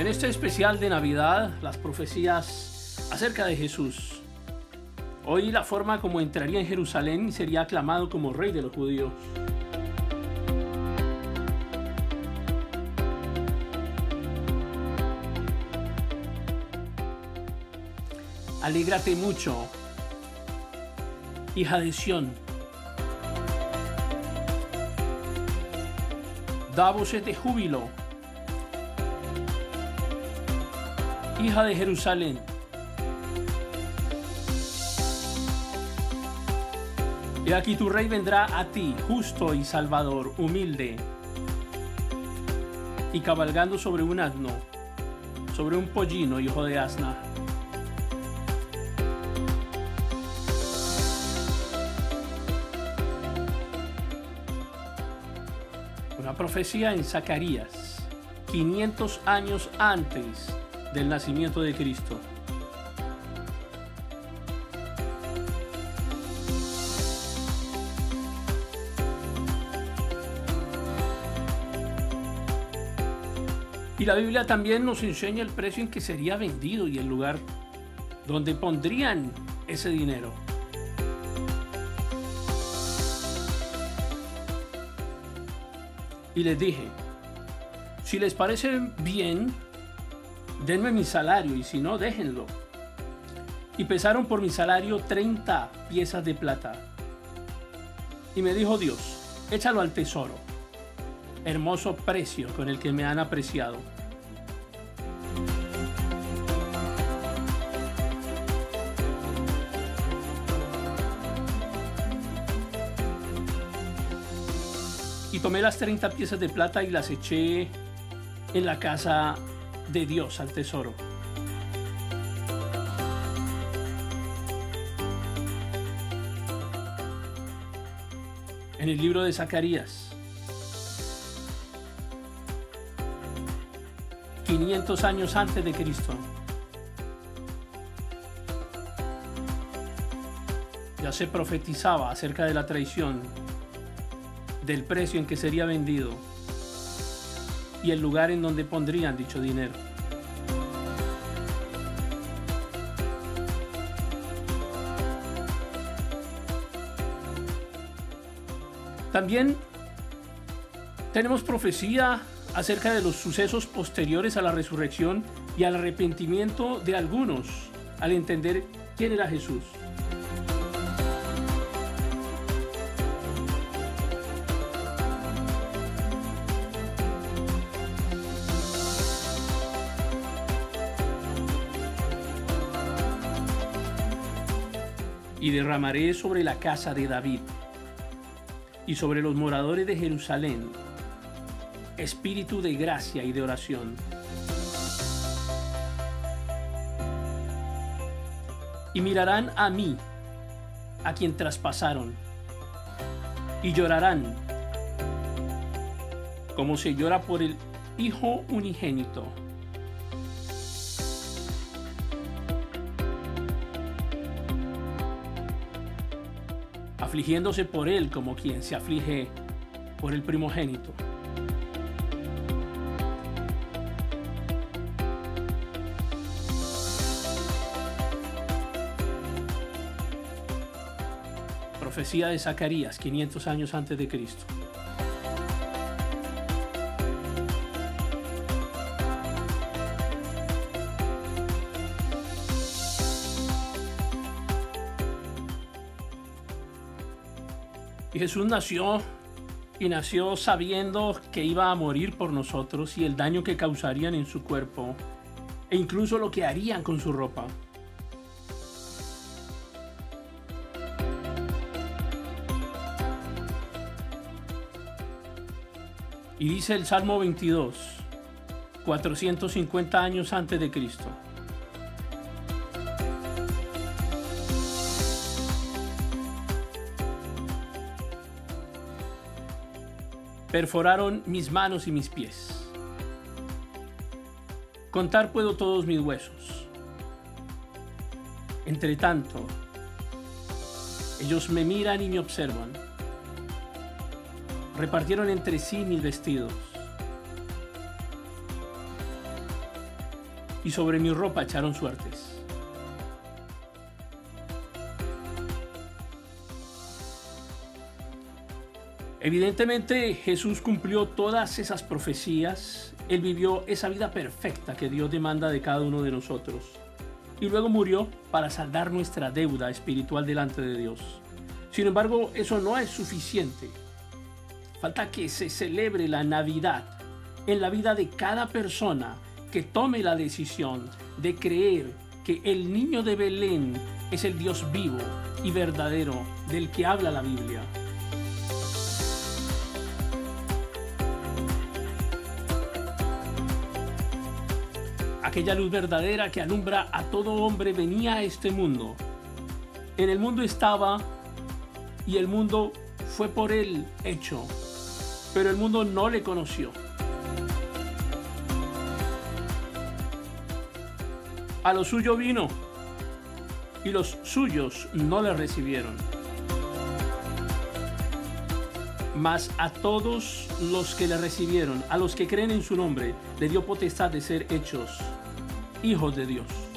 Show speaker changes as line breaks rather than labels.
En este especial de Navidad, las profecías acerca de Jesús. Hoy la forma como entraría en Jerusalén y sería aclamado como rey de los judíos. Alégrate mucho, hija de Sión. Da voces de júbilo, hija de Jerusalén. Y aquí tu rey vendrá a ti, justo y salvador, humilde, y cabalgando sobre un asno, sobre un pollino, hijo de asna. Una profecía en Zacarías, 500 años antes del nacimiento de Cristo. Y la Biblia también nos enseña el precio en que sería vendido y el lugar donde pondrían ese dinero. Y les dije, si les parece bien, denme mi salario y si no, déjenlo. Y pesaron por mi salario 30 piezas de plata. Y me dijo Dios, échalo al tesoro. Hermoso precio con el que me han apreciado. Y tomé las 30 piezas de plata y las eché en la casa de Dios al tesoro. En el libro de Zacarías, 500 años antes de Cristo, ya se profetizaba acerca de la traición, del precio en que sería vendido y el lugar en donde pondrían dicho dinero. También tenemos profecía acerca de los sucesos posteriores a la resurrección y al arrepentimiento de algunos al entender quién era Jesús. Y derramaré sobre la casa de David y sobre los moradores de Jerusalén espíritu de gracia y de oración. Y mirarán a mí, a quien traspasaron, y llorarán como se llora por el Hijo unigénito afligiéndose por él como quien se aflige por el primogénito. Profecía de Zacarías, 500 años antes de Cristo. Y Jesús nació y nació sabiendo que iba a morir por nosotros y el daño que causarían en su cuerpo e incluso lo que harían con su ropa. Y dice el Salmo 22, 450 años antes de Cristo. Perforaron mis manos y mis pies. Contar puedo todos mis huesos. Entre tanto, ellos me miran y me observan. Repartieron entre sí mis vestidos. y sobre mi ropa echaron suertes. Evidentemente Jesús cumplió todas esas profecías, Él vivió esa vida perfecta que Dios demanda de cada uno de nosotros y luego murió para saldar nuestra deuda espiritual delante de Dios. Sin embargo, eso no es suficiente. Falta que se celebre la Navidad en la vida de cada persona que tome la decisión de creer que el niño de Belén es el Dios vivo y verdadero del que habla la Biblia. Aquella luz verdadera que alumbra a todo hombre venía a este mundo. En el mundo estaba y el mundo fue por él hecho, pero el mundo no le conoció. A lo suyo vino y los suyos no le recibieron. Mas a todos los que le recibieron, a los que creen en su nombre, le dio potestad de ser hechos hijos de Dios.